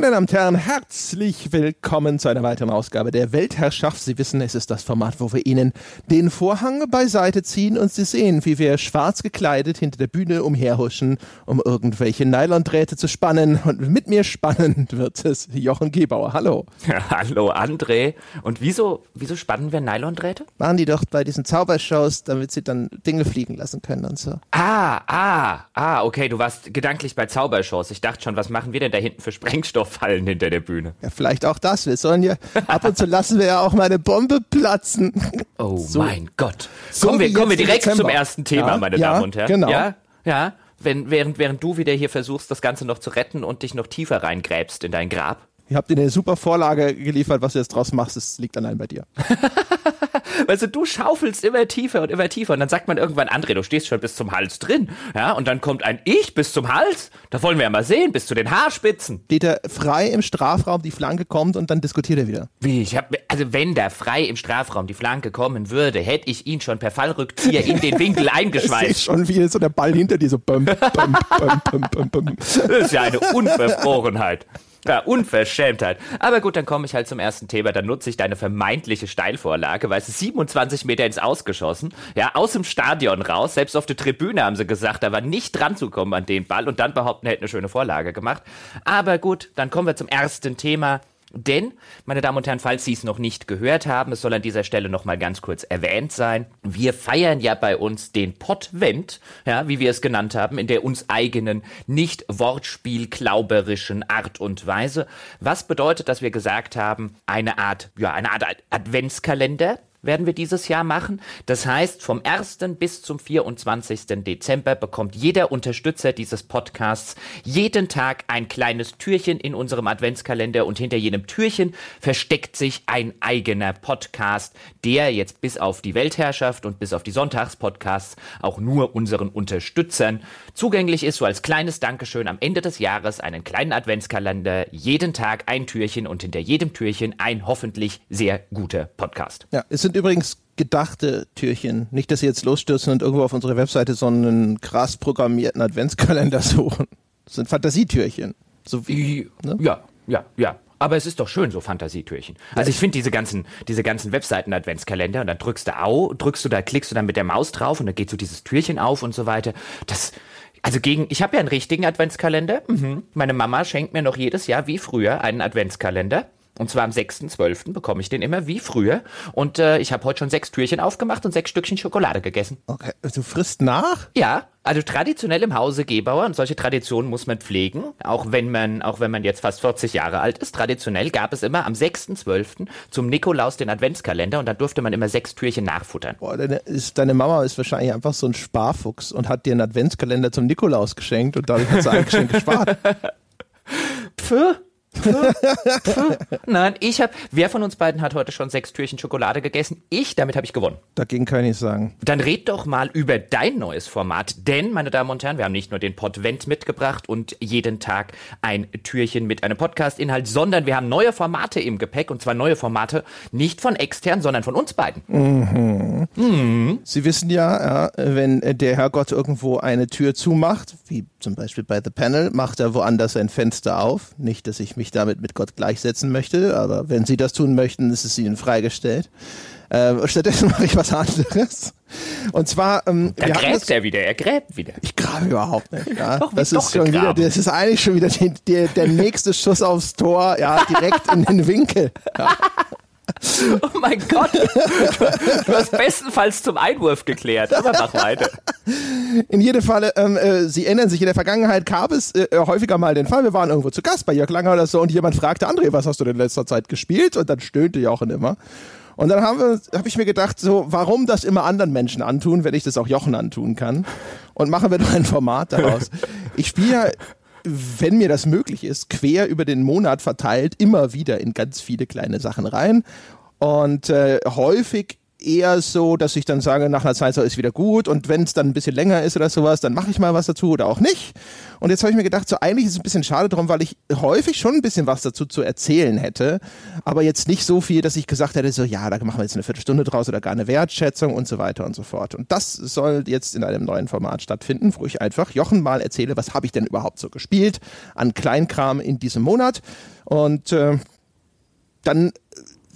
Meine Damen und Herren, herzlich willkommen zu einer weiteren Ausgabe der Weltherrschaft. Sie wissen, es ist das Format, wo wir Ihnen den Vorhang beiseite ziehen und Sie sehen, wie wir schwarz gekleidet hinter der Bühne umherhuschen, um irgendwelche Nylondrähte zu spannen. Und mit mir spannend wird es Jochen Gebauer. Hallo. Hallo André. Und wieso, wieso spannen wir Nylondrähte? Machen die doch bei diesen Zaubershows, damit sie dann Dinge fliegen lassen können und so. Ah, ah, ah, okay, du warst gedanklich bei Zaubershows. Ich dachte schon, was machen wir denn da hinten für Sprengstofffallen hinter der Bühne? Ja, vielleicht auch das. Wir sollen ja, ab und zu lassen wir ja auch mal eine Bombe platzen. Oh so. mein Gott. So kommen wir, kommen wir direkt zum ersten Thema, ja, meine ja, Damen und Herren. Genau. Ja, ja. Wenn, während, während du wieder hier versuchst, das Ganze noch zu retten und dich noch tiefer reingräbst in dein Grab. Ihr habt dir eine super Vorlage geliefert, was du jetzt draus machst, das liegt allein bei dir. weißt du, du schaufelst immer tiefer und immer tiefer und dann sagt man irgendwann, André, du stehst schon bis zum Hals drin. Ja, und dann kommt ein Ich bis zum Hals. Da wollen wir ja mal sehen, bis zu den Haarspitzen. Steht er frei im Strafraum, die Flanke kommt und dann diskutiert er wieder. Wie, ich hab, also wenn da frei im Strafraum die Flanke kommen würde, hätte ich ihn schon per Fallrückzieher in den Winkel eingeschweißt. Das ist schon wie so der Ball hinter dir so bum, bum, bum, bum, bum, Das ist ja eine Unverfrorenheit. Ja, Unverschämtheit. Aber gut, dann komme ich halt zum ersten Thema. Dann nutze ich deine vermeintliche Steilvorlage, weil es 27 Meter ins Ausgeschossen. Ja, aus dem Stadion raus. Selbst auf der Tribüne haben sie gesagt, da war nicht dran zu kommen an den Ball und dann behaupten, er hätte eine schöne Vorlage gemacht. Aber gut, dann kommen wir zum ersten Thema. Denn, meine Damen und Herren, falls Sie es noch nicht gehört haben, es soll an dieser Stelle noch mal ganz kurz erwähnt sein. Wir feiern ja bei uns den Potvent, ja, wie wir es genannt haben, in der uns eigenen, nicht Wortspiel-klauberischen Art und Weise. Was bedeutet, dass wir gesagt haben, eine Art, ja, eine Art Adventskalender, werden wir dieses Jahr machen. Das heißt, vom 1. bis zum 24. Dezember bekommt jeder Unterstützer dieses Podcasts jeden Tag ein kleines Türchen in unserem Adventskalender und hinter jedem Türchen versteckt sich ein eigener Podcast, der jetzt bis auf die Weltherrschaft und bis auf die Sonntagspodcasts auch nur unseren Unterstützern zugänglich ist, so als kleines Dankeschön am Ende des Jahres einen kleinen Adventskalender, jeden Tag ein Türchen und hinter jedem Türchen ein hoffentlich sehr guter Podcast. Ja, es sind übrigens gedachte Türchen. Nicht, dass sie jetzt losstürzen und irgendwo auf unsere Webseite so einen krass programmierten Adventskalender suchen. Das sind Fantasietürchen. So wie, ne? Ja, ja, ja. Aber es ist doch schön, so Fantasietürchen. Also ich finde diese ganzen, diese ganzen Webseiten-Adventskalender und dann drückst du au, drückst du da, klickst du dann mit der Maus drauf und dann geht so dieses Türchen auf und so weiter. Das, also gegen, ich habe ja einen richtigen Adventskalender. Mhm. Meine Mama schenkt mir noch jedes Jahr wie früher einen Adventskalender. Und zwar am 6.12. bekomme ich den immer wie früher. Und äh, ich habe heute schon sechs Türchen aufgemacht und sechs Stückchen Schokolade gegessen. Okay, du frisst nach? Ja, also traditionell im Hause Gebauer und solche Traditionen muss man pflegen, auch wenn man, auch wenn man jetzt fast 40 Jahre alt ist. Traditionell gab es immer am 6.12. zum Nikolaus den Adventskalender und da durfte man immer sechs Türchen nachfuttern. Boah, deine, ist, deine Mama ist wahrscheinlich einfach so ein Sparfuchs und hat dir einen Adventskalender zum Nikolaus geschenkt und dadurch hat sie ein Geschenk gespart. Pfff. Nein, ich habe. Wer von uns beiden hat heute schon sechs Türchen Schokolade gegessen? Ich, damit habe ich gewonnen. Dagegen kann ich nichts sagen. Dann red doch mal über dein neues Format. Denn, meine Damen und Herren, wir haben nicht nur den Podvent mitgebracht und jeden Tag ein Türchen mit einem Podcast-Inhalt, sondern wir haben neue Formate im Gepäck. Und zwar neue Formate nicht von extern, sondern von uns beiden. Mhm. Mhm. Sie wissen ja, ja, wenn der Herrgott irgendwo eine Tür zumacht, wie zum Beispiel bei The Panel, macht er woanders ein Fenster auf. Nicht, dass ich mich damit mit Gott gleichsetzen möchte, aber wenn Sie das tun möchten, ist es Ihnen freigestellt. Äh, stattdessen mache ich was anderes. Und zwar. Ähm, da gräbt er wieder, er gräbt wieder. Ich grabe überhaupt nicht. Ja. doch, das ist schon wieder, das ist eigentlich schon wieder die, die, der nächste Schuss aufs Tor, ja, direkt in den Winkel. Ja. Oh mein Gott. Du hast bestenfalls zum Einwurf geklärt, aber mach weiter. In jedem Falle, ähm, äh, Sie erinnern sich, in der Vergangenheit gab es äh, häufiger mal den Fall, wir waren irgendwo zu Gast bei Jörg Langer oder so und jemand fragte, André, was hast du denn in letzter Zeit gespielt? Und dann stöhnte Jochen immer. Und dann habe hab ich mir gedacht, so, warum das immer anderen Menschen antun, wenn ich das auch Jochen antun kann? Und machen wir doch ein Format daraus. Ich spiele ja wenn mir das möglich ist, quer über den Monat verteilt, immer wieder in ganz viele kleine Sachen rein. Und äh, häufig eher so, dass ich dann sage, nach einer Zeit so ist wieder gut und wenn es dann ein bisschen länger ist oder sowas, dann mache ich mal was dazu oder auch nicht. Und jetzt habe ich mir gedacht, so eigentlich ist es ein bisschen schade drum, weil ich häufig schon ein bisschen was dazu zu erzählen hätte, aber jetzt nicht so viel, dass ich gesagt hätte, so ja, da machen wir jetzt eine Viertelstunde draus oder gar eine Wertschätzung und so weiter und so fort. Und das soll jetzt in einem neuen Format stattfinden, wo ich einfach Jochen mal erzähle, was habe ich denn überhaupt so gespielt an Kleinkram in diesem Monat. Und äh, dann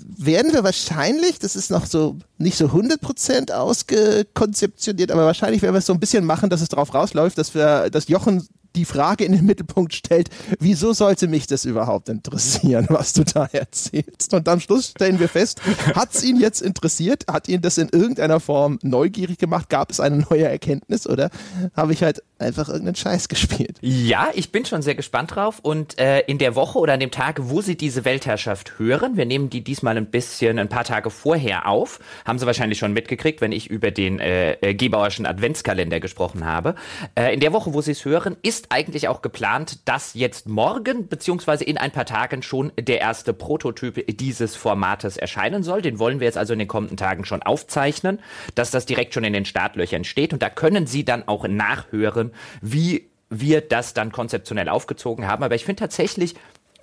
werden wir wahrscheinlich, das ist noch so nicht so 100% ausgekonzeptioniert, aber wahrscheinlich werden wir es so ein bisschen machen, dass es darauf rausläuft, dass wir, dass Jochen die Frage in den Mittelpunkt stellt, wieso sollte mich das überhaupt interessieren, was du da erzählst? Und am Schluss stellen wir fest, hat es ihn jetzt interessiert? Hat ihn das in irgendeiner Form neugierig gemacht? Gab es eine neue Erkenntnis oder habe ich halt einfach irgendeinen Scheiß gespielt? Ja, ich bin schon sehr gespannt drauf und äh, in der Woche oder an dem Tag, wo Sie diese Weltherrschaft hören, wir nehmen die diesmal ein bisschen, ein paar Tage vorher auf, haben Sie wahrscheinlich schon mitgekriegt, wenn ich über den äh, äh Gebauerschen Adventskalender gesprochen habe. Äh, in der Woche, wo Sie es hören, ist ist eigentlich auch geplant, dass jetzt morgen beziehungsweise in ein paar Tagen schon der erste Prototyp dieses Formates erscheinen soll. Den wollen wir jetzt also in den kommenden Tagen schon aufzeichnen, dass das direkt schon in den Startlöchern steht. Und da können Sie dann auch nachhören, wie wir das dann konzeptionell aufgezogen haben. Aber ich finde tatsächlich,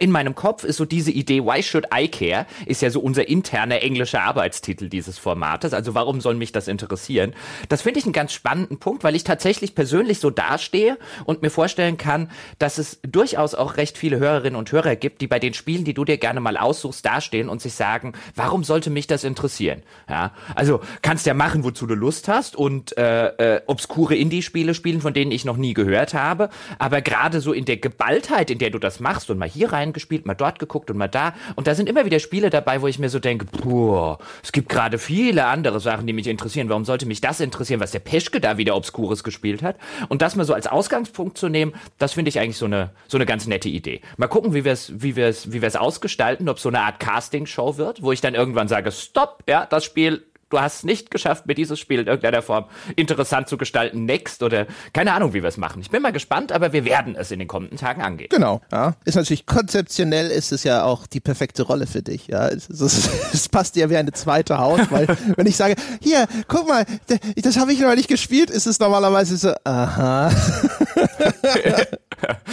in meinem Kopf ist so diese Idee, Why should I care? Ist ja so unser interner englischer Arbeitstitel dieses Formates. Also warum soll mich das interessieren? Das finde ich einen ganz spannenden Punkt, weil ich tatsächlich persönlich so dastehe und mir vorstellen kann, dass es durchaus auch recht viele Hörerinnen und Hörer gibt, die bei den Spielen, die du dir gerne mal aussuchst, dastehen und sich sagen, warum sollte mich das interessieren? Ja, also kannst ja machen, wozu du Lust hast und äh, äh, obskure Indie-Spiele spielen, von denen ich noch nie gehört habe. Aber gerade so in der Geballtheit, in der du das machst und mal hier rein gespielt, mal dort geguckt und mal da. Und da sind immer wieder Spiele dabei, wo ich mir so denke, boah, es gibt gerade viele andere Sachen, die mich interessieren. Warum sollte mich das interessieren, was der Peschke da wieder Obskures gespielt hat? Und das mal so als Ausgangspunkt zu nehmen, das finde ich eigentlich so eine, so eine ganz nette Idee. Mal gucken, wie wir es, wie wir es, wie wir es ausgestalten, ob so eine Art Casting-Show wird, wo ich dann irgendwann sage, stopp, ja, das Spiel du hast es nicht geschafft, mir dieses Spiel in irgendeiner Form interessant zu gestalten. Next oder keine Ahnung, wie wir es machen. Ich bin mal gespannt, aber wir werden es in den kommenden Tagen angehen. Genau, ja. Ist natürlich konzeptionell ist es ja auch die perfekte Rolle für dich. Ja, es, es, es passt dir wie eine zweite Haut, weil wenn ich sage, hier, guck mal, das habe ich noch nicht gespielt, ist es normalerweise so, aha.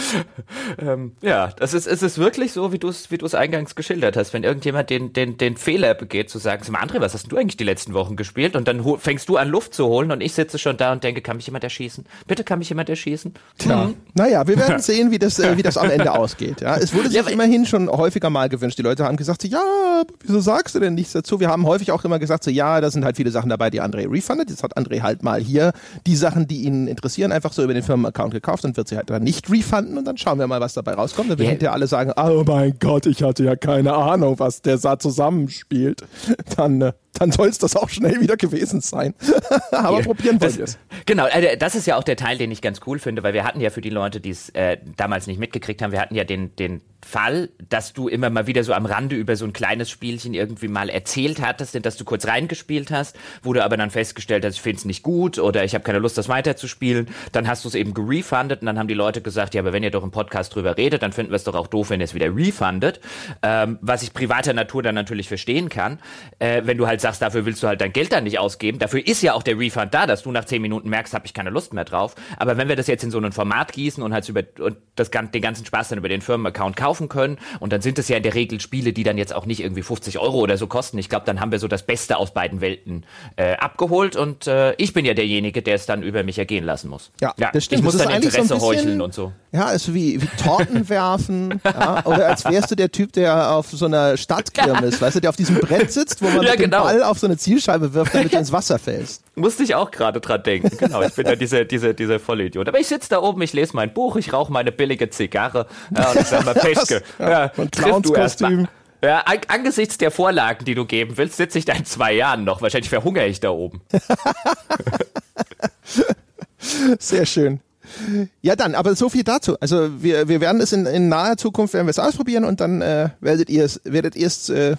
ähm, ja, das ist, es ist wirklich so, wie du es wie du es eingangs geschildert hast. Wenn irgendjemand den, den, den Fehler begeht, zu sagen, André, was hast du eigentlich die letzten Wochen gespielt? Und dann fängst du an, Luft zu holen und ich sitze schon da und denke, kann mich jemand erschießen? Bitte kann mich jemand erschießen? Tja, mhm. naja, wir werden sehen, wie das, äh, wie das am Ende ausgeht. Ja, es wurde sich ja, immerhin schon häufiger mal gewünscht. Die Leute haben gesagt, so, ja, wieso sagst du denn nichts dazu? Wir haben häufig auch immer gesagt, so, ja, da sind halt viele Sachen dabei, die André refundet. Jetzt hat André halt mal hier die Sachen, die ihn interessieren, einfach so über den Firmenaccount gekauft und wird sie halt dann nicht refunden und dann schauen wir mal, was dabei rauskommt. Dann werden yeah. alle sagen, oh mein Gott, ich hatte ja keine Ahnung, was der da zusammenspielt. Dann äh, dann soll es das auch schnell wieder gewesen sein. Aber ja, probieren wir es. Genau, äh, das ist ja auch der Teil, den ich ganz cool finde, weil wir hatten ja für die Leute, die es äh, damals nicht mitgekriegt haben, wir hatten ja den, den Fall, dass du immer mal wieder so am Rande über so ein kleines Spielchen irgendwie mal erzählt hattest, dass du kurz reingespielt hast, wo du aber dann festgestellt hast, ich finde es nicht gut oder ich habe keine Lust, das weiterzuspielen. Dann hast du es eben gerefundet und dann haben die Leute gesagt, ja, aber wenn ihr doch im Podcast drüber redet, dann finden wir es doch auch doof, wenn ihr es wieder refundet. Ähm, was ich privater Natur dann natürlich verstehen kann. Äh, wenn du halt sagst, dafür willst du halt dein Geld dann nicht ausgeben. Dafür ist ja auch der Refund da, dass du nach zehn Minuten merkst, habe ich keine Lust mehr drauf. Aber wenn wir das jetzt in so ein Format gießen und halt über und das, den ganzen Spaß dann über den Firmenaccount kaufen, können. Und dann sind es ja in der Regel Spiele, die dann jetzt auch nicht irgendwie 50 Euro oder so kosten. Ich glaube, dann haben wir so das Beste aus beiden Welten äh, abgeholt. Und äh, ich bin ja derjenige, der es dann über mich ergehen lassen muss. Ja, ja das stimmt. Ich muss das dann Interesse so bisschen, heucheln und so. Ja, also wie, wie Torten werfen. ja, oder als wärst du der Typ, der auf so einer Stadtkirmes, weißt du, der auf diesem Brett sitzt, wo man ja, genau. Ball auf so eine Zielscheibe wirft, damit du ins Wasser fällst. Musste ich auch gerade dran denken. Genau, ich bin ja dieser, dieser, dieser Vollidiot. Aber ich sitze da oben, ich lese mein Buch, ich rauche meine billige Zigarre ja, und ich sag mal, Peschke, ja, ja, und Clownskostüm. Ja, an, angesichts der Vorlagen, die du geben willst, sitze ich da in zwei Jahren noch. Wahrscheinlich verhungere ich da oben. Sehr schön. Ja, dann, aber so viel dazu. Also wir, wir werden es in, in naher Zukunft werden wir es ausprobieren und dann äh, werdet ihr es werdet ihr es äh,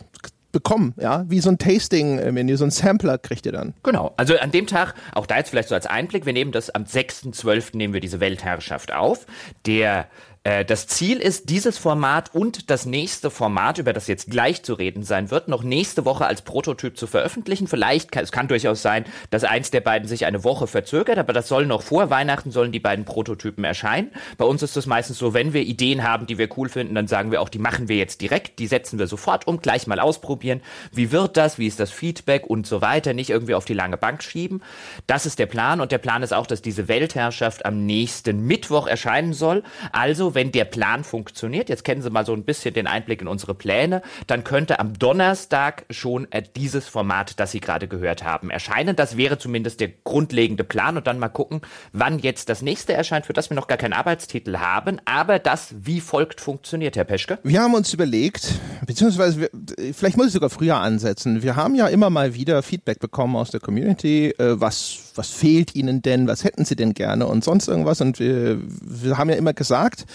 bekommen, ja, wie so ein Tasting-Menü, so ein Sampler kriegt ihr dann. Genau, also an dem Tag, auch da jetzt vielleicht so als Einblick, wir nehmen das am 6.12. nehmen wir diese Weltherrschaft auf. Der Äh, das Ziel ist, dieses Format und das nächste Format, über das jetzt gleich zu reden sein wird, noch nächste Woche als Prototyp zu veröffentlichen. Vielleicht, kann, es kann durchaus sein, dass eins der beiden sich eine Woche verzögert, aber das soll noch vor Weihnachten, sollen die beiden Prototypen erscheinen. Bei uns ist es meistens so, wenn wir Ideen haben, die wir cool finden, dann sagen wir auch, die machen wir jetzt direkt, die setzen wir sofort um, gleich mal ausprobieren. Wie wird das? Wie ist das Feedback und so weiter? Nicht irgendwie auf die lange Bank schieben. Das ist der Plan und der Plan ist auch, dass diese Weltherrschaft am nächsten Mittwoch erscheinen soll. Also, wenn der Plan funktioniert, jetzt kennen Sie mal so ein bisschen den Einblick in unsere Pläne, dann könnte am Donnerstag schon äh, dieses Format, das Sie gerade gehört haben, erscheinen. Das wäre zumindest der grundlegende Plan und dann mal gucken, wann jetzt das nächste erscheint, für das wir noch gar keinen Arbeitstitel haben, aber das wie folgt funktioniert, Herr Peschke. Wir haben uns überlegt, beziehungsweise wir, vielleicht muss ich sogar früher ansetzen. Wir haben ja immer mal wieder Feedback bekommen aus der Community, äh, was, was fehlt Ihnen denn, was hätten Sie denn gerne und sonst irgendwas. Und wir, wir haben ja immer gesagt,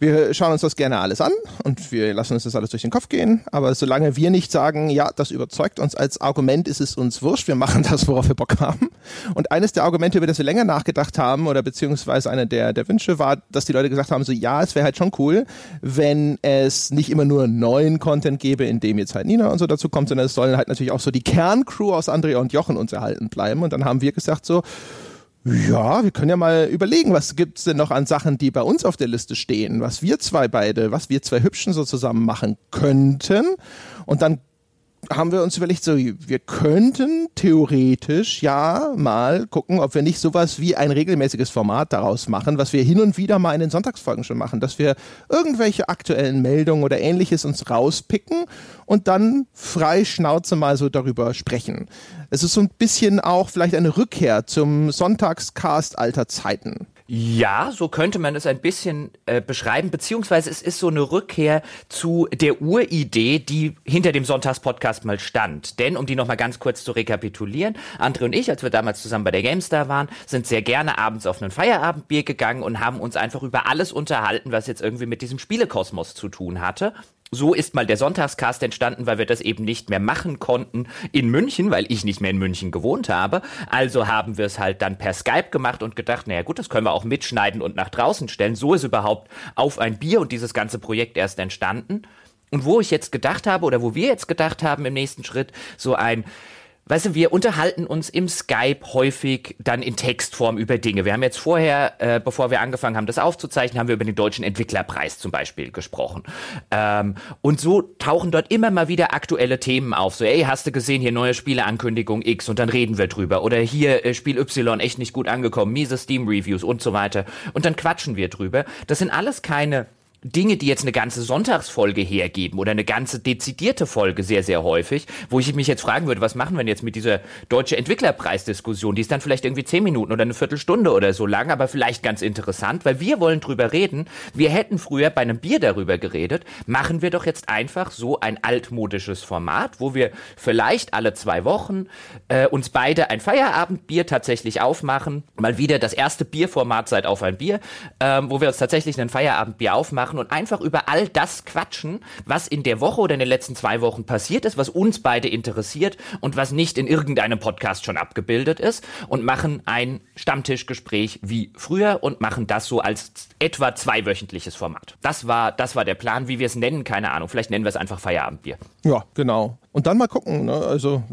wir schauen uns das gerne alles an und wir lassen uns das alles durch den Kopf gehen. Aber solange wir nicht sagen, ja, das überzeugt uns als Argument, ist es uns wurscht. Wir machen das, worauf wir Bock haben. Und eines der Argumente, über das wir länger nachgedacht haben oder beziehungsweise einer der, der Wünsche war, dass die Leute gesagt haben, so ja, es wäre halt schon cool, wenn es nicht immer nur neuen Content gäbe, in dem jetzt halt Nina und so dazu kommt, sondern es sollen halt natürlich auch so die Kerncrew aus Andrea und Jochen uns erhalten bleiben. Und dann haben wir gesagt so, ja, wir können ja mal überlegen, was gibt's denn noch an Sachen, die bei uns auf der Liste stehen, was wir zwei beide, was wir zwei Hübschen so zusammen machen könnten. Und dann haben wir uns überlegt, so, wir könnten theoretisch ja mal gucken, ob wir nicht sowas wie ein regelmäßiges Format daraus machen, was wir hin und wieder mal in den Sonntagsfolgen schon machen, dass wir irgendwelche aktuellen Meldungen oder ähnliches uns rauspicken und dann frei Schnauze mal so darüber sprechen. Es ist so ein bisschen auch vielleicht eine Rückkehr zum Sonntagscast alter Zeiten. Ja, so könnte man es ein bisschen äh, beschreiben, beziehungsweise es ist so eine Rückkehr zu der Uridee, die hinter dem Sonntagspodcast mal stand. Denn, um die nochmal ganz kurz zu rekapitulieren, Andre und ich, als wir damals zusammen bei der GameStar waren, sind sehr gerne abends auf ein Feierabendbier gegangen und haben uns einfach über alles unterhalten, was jetzt irgendwie mit diesem Spielekosmos zu tun hatte so ist mal der Sonntagscast entstanden, weil wir das eben nicht mehr machen konnten in München, weil ich nicht mehr in München gewohnt habe. Also haben wir es halt dann per Skype gemacht und gedacht, naja gut, das können wir auch mitschneiden und nach draußen stellen. So ist überhaupt auf ein Bier und dieses ganze Projekt erst entstanden. Und wo ich jetzt gedacht habe oder wo wir jetzt gedacht haben im nächsten Schritt, so ein Weißt du, wir unterhalten uns im Skype häufig dann in Textform über Dinge. Wir haben jetzt vorher, äh, bevor wir angefangen haben, das aufzuzeichnen, haben wir über den Deutschen Entwicklerpreis zum Beispiel gesprochen. Ähm, und so tauchen dort immer mal wieder aktuelle Themen auf. So, ey, hast du gesehen, hier neue Spieleankündigung X und dann reden wir drüber. Oder hier äh, Spiel Y echt nicht gut angekommen, miese Steam-Reviews und so weiter. Und dann quatschen wir drüber. Das sind alles keine Dinge, die jetzt eine ganze Sonntagsfolge hergeben oder eine ganze dezidierte Folge sehr, sehr häufig, wo ich mich jetzt fragen würde, was machen wir denn jetzt mit dieser deutsche Entwicklerpreisdiskussion? Die ist dann vielleicht irgendwie zehn Minuten oder eine Viertelstunde oder so lang, aber vielleicht ganz interessant, weil wir wollen drüber reden. Wir hätten früher bei einem Bier darüber geredet. Machen wir doch jetzt einfach so ein altmodisches Format, wo wir vielleicht alle zwei Wochen äh, uns beide ein Feierabendbier tatsächlich aufmachen. Mal wieder das erste Bierformat seit auf ein Bier, ähm, wo wir uns tatsächlich ein Feierabendbier aufmachen machen und einfach über all das quatschen, was in der Woche oder in den letzten zwei Wochen passiert ist, was uns beide interessiert und was nicht in irgendeinem Podcast schon abgebildet ist und machen ein Stammtischgespräch wie früher und machen das so als etwa zweiwöchentliches Format. Das war, das war der Plan, wie wir es nennen, keine Ahnung. Vielleicht nennen wir es einfach Feierabendbier. Ja, genau. Und dann mal gucken, ne? also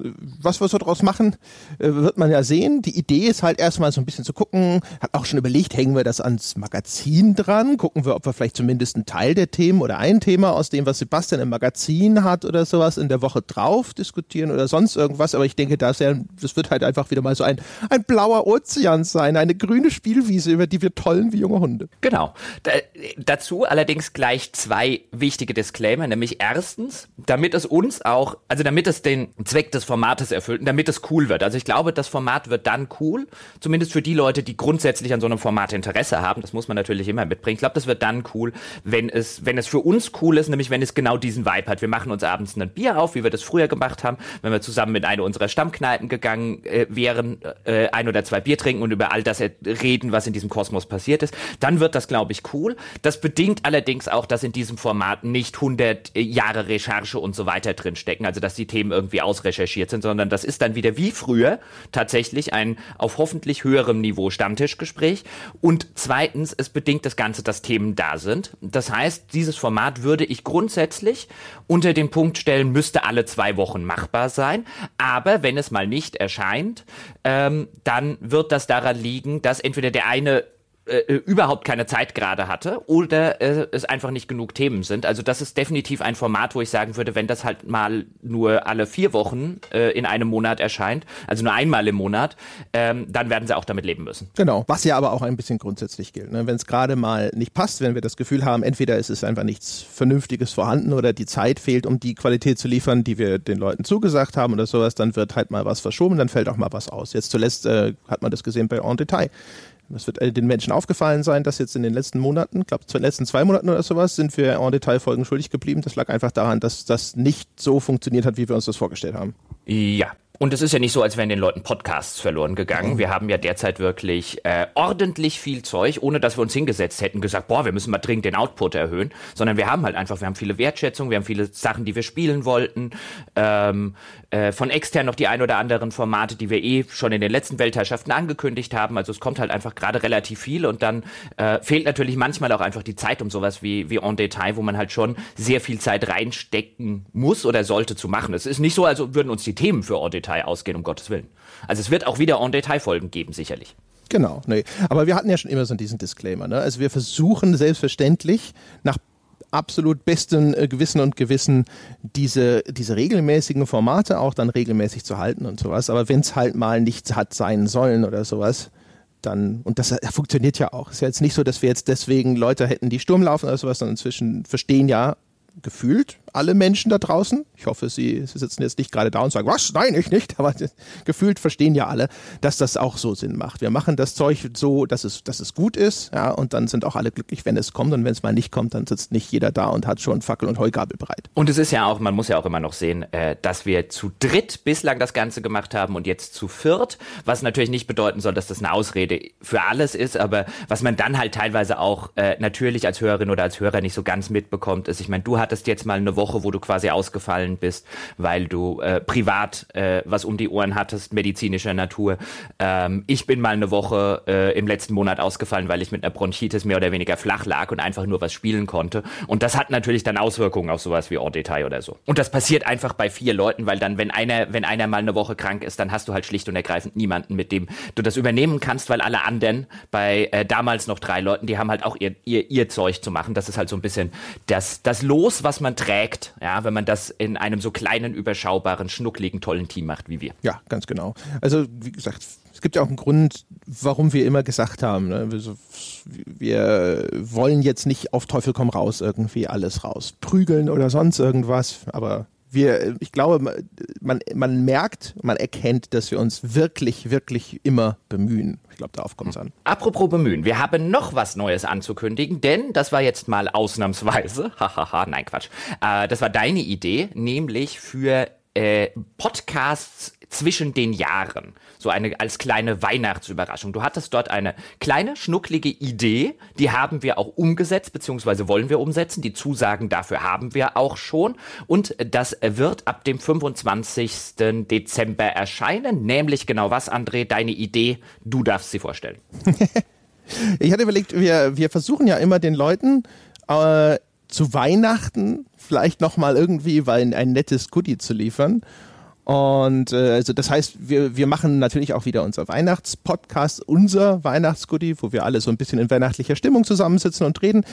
was wir so draus machen, äh, wird man ja sehen. Die Idee ist halt erstmal so ein bisschen zu gucken, hat auch schon überlegt, hängen wir das ans Magazin dran, gucken wir, ob wir vielleicht zumindest einen Teil der Themen oder ein Thema aus dem, was Sebastian im Magazin hat oder sowas in der Woche drauf diskutieren oder sonst irgendwas. Aber ich denke, das, ja, das wird halt einfach wieder mal so ein, ein blauer Ozean sein, eine grüne Spielwiese, über die wir tollen wie junge Hunde. Genau. Da, dazu allerdings gleich zwei wichtige Disclaimer, nämlich erstens, damit es uns auch also damit es den Zweck des Formates erfüllt und damit es cool wird. Also ich glaube, das Format wird dann cool, zumindest für die Leute, die grundsätzlich an so einem Format Interesse haben. Das muss man natürlich immer mitbringen. Ich glaube, das wird dann cool, wenn es, wenn es für uns cool ist, nämlich wenn es genau diesen Vibe hat. Wir machen uns abends ein Bier auf, wie wir das früher gemacht haben, wenn wir zusammen mit einer unserer Stammkneipen gegangen äh, wären, äh, ein oder zwei Bier trinken und über all das reden, was in diesem Kosmos passiert ist, dann wird das, glaube ich, cool. Das bedingt allerdings auch, dass in diesem Format nicht 100 äh, Jahre Recherche und so weiter drinstecken, also dass die Themen irgendwie ausrecherchiert sind, sondern das ist dann wieder wie früher tatsächlich ein auf hoffentlich höherem Niveau Stammtischgespräch. Und zweitens, es bedingt das Ganze, dass Themen da sind. Das heißt, dieses Format würde ich grundsätzlich unter den Punkt stellen, müsste alle zwei Wochen machbar sein. Aber wenn es mal nicht erscheint, ähm, dann wird das daran liegen, dass entweder der eine äh, äh, überhaupt keine Zeit gerade hatte oder äh, es einfach nicht genug Themen sind. Also das ist definitiv ein Format, wo ich sagen würde, wenn das halt mal nur alle vier Wochen äh, in einem Monat erscheint, also nur einmal im Monat, ähm, dann werden sie auch damit leben müssen. Genau, was ja aber auch ein bisschen grundsätzlich gilt. Ne? Wenn es gerade mal nicht passt, wenn wir das Gefühl haben, entweder ist es einfach nichts Vernünftiges vorhanden oder die Zeit fehlt, um die Qualität zu liefern, die wir den Leuten zugesagt haben oder sowas, dann wird halt mal was verschoben, dann fällt auch mal was aus. Jetzt zuletzt äh, hat man das gesehen bei En Detail. Es wird den Menschen aufgefallen sein, dass jetzt in den letzten Monaten, ich glaube, in den letzten zwei Monaten oder sowas, sind wir en Detail Folgen schuldig geblieben. Das lag einfach daran, dass das nicht so funktioniert hat, wie wir uns das vorgestellt haben. Ja, und es ist ja nicht so, als wären den Leuten Podcasts verloren gegangen. Mhm. Wir haben ja derzeit wirklich äh, ordentlich viel Zeug, ohne dass wir uns hingesetzt hätten, gesagt, boah, wir müssen mal dringend den Output erhöhen, sondern wir haben halt einfach, wir haben viele Wertschätzung, wir haben viele Sachen, die wir spielen wollten. Ähm, äh, von extern noch die ein oder anderen Formate, die wir eh schon in den letzten Weltherrschaften angekündigt haben. Also es kommt halt einfach gerade relativ viel und dann äh, fehlt natürlich manchmal auch einfach die Zeit um sowas wie, wie En Detail, wo man halt schon sehr viel Zeit reinstecken muss oder sollte zu machen. Es ist nicht so, als würden uns die Themen für En Detail ausgehen, um Gottes Willen. Also es wird auch wieder en Detail Folgen geben, sicherlich. Genau, nee. Aber wir hatten ja schon immer so diesen Disclaimer. Ne? Also wir versuchen selbstverständlich nach absolut bestem äh, Gewissen und Gewissen diese, diese regelmäßigen Formate auch dann regelmäßig zu halten und sowas. Aber wenn es halt mal nichts hat sein sollen oder sowas, dann, und das funktioniert ja auch. Es ist ja jetzt nicht so, dass wir jetzt deswegen Leute hätten, die Sturm laufen oder sowas, sondern inzwischen verstehen ja gefühlt alle Menschen da draußen. Ich hoffe, Sie, sitzen jetzt nicht gerade da und sagen, was? Nein, ich nicht. Aber gefühlt verstehen ja alle, dass das auch so Sinn macht. Wir machen das Zeug so, dass es, dass es gut ist, ja, und dann sind auch alle glücklich, wenn es kommt. Und wenn es mal nicht kommt, dann sitzt nicht jeder da und hat schon Fackel und Heugabel bereit. Und es ist ja auch, man muss ja auch immer noch sehen, äh, dass wir zu dritt bislang das Ganze gemacht haben und jetzt zu viert, was natürlich nicht bedeuten soll, dass das eine Ausrede für alles ist, aber was man dann halt teilweise auch äh, natürlich als Hörerin oder als Hörer nicht so ganz mitbekommt, ist, ich meine, du hattest jetzt mal eine Woche, wo du quasi ausgefallen bist, weil du äh, privat äh, was um die Ohren hattest, medizinischer Natur. Ähm, ich bin mal eine Woche äh, im letzten Monat ausgefallen, weil ich mit einer Bronchitis mehr oder weniger flach lag und einfach nur was spielen konnte. Und das hat natürlich dann Auswirkungen auf sowas wie Hors Detail oder so. Und das passiert einfach bei vier Leuten, weil dann, wenn einer, wenn einer mal eine Woche krank ist, dann hast du halt schlicht und ergreifend niemanden, mit dem du das übernehmen kannst, weil alle anderen bei äh, damals noch drei Leuten, die haben halt auch ihr, ihr, ihr Zeug zu machen. Das ist halt so ein bisschen das, das Los, was man trägt, ja, wenn man das in einem so kleinen, überschaubaren, schnuckligen, tollen Team macht wie wir. Ja, ganz genau. Also, wie gesagt, es gibt ja auch einen Grund, warum wir immer gesagt haben, ne? wir, wollen jetzt nicht auf Teufel komm raus irgendwie alles raus prügeln oder sonst irgendwas, aber wir, ich glaube, man, man merkt, man erkennt, dass wir uns wirklich, wirklich immer bemühen. Ich glaube, darauf kommt es an. Apropos bemühen, wir haben noch was Neues anzukündigen, denn das war jetzt mal ausnahmsweise, hahaha, nein Quatsch, äh, das war deine Idee, nämlich für äh, Podcasts zwischen den Jahren. So eine als kleine Weihnachtsüberraschung. Du hattest dort eine kleine, schnucklige Idee, die haben wir auch umgesetzt, beziehungsweise wollen wir umsetzen. Die Zusagen dafür haben wir auch schon. Und das wird ab dem 25. Dezember erscheinen. Nämlich genau was, André, deine Idee, du darfst sie vorstellen. ich hatte überlegt, wir, wir versuchen ja immer den Leuten äh, zu Weihnachten vielleicht nochmal irgendwie weil ein nettes Goodie zu liefern. Und äh, also das heißt, wir, wir machen natürlich auch wieder unser Weihnachtspodcast, unser Weihnachtsgoodie, wo wir alle so ein bisschen in weihnachtlicher Stimmung zusammensitzen und reden.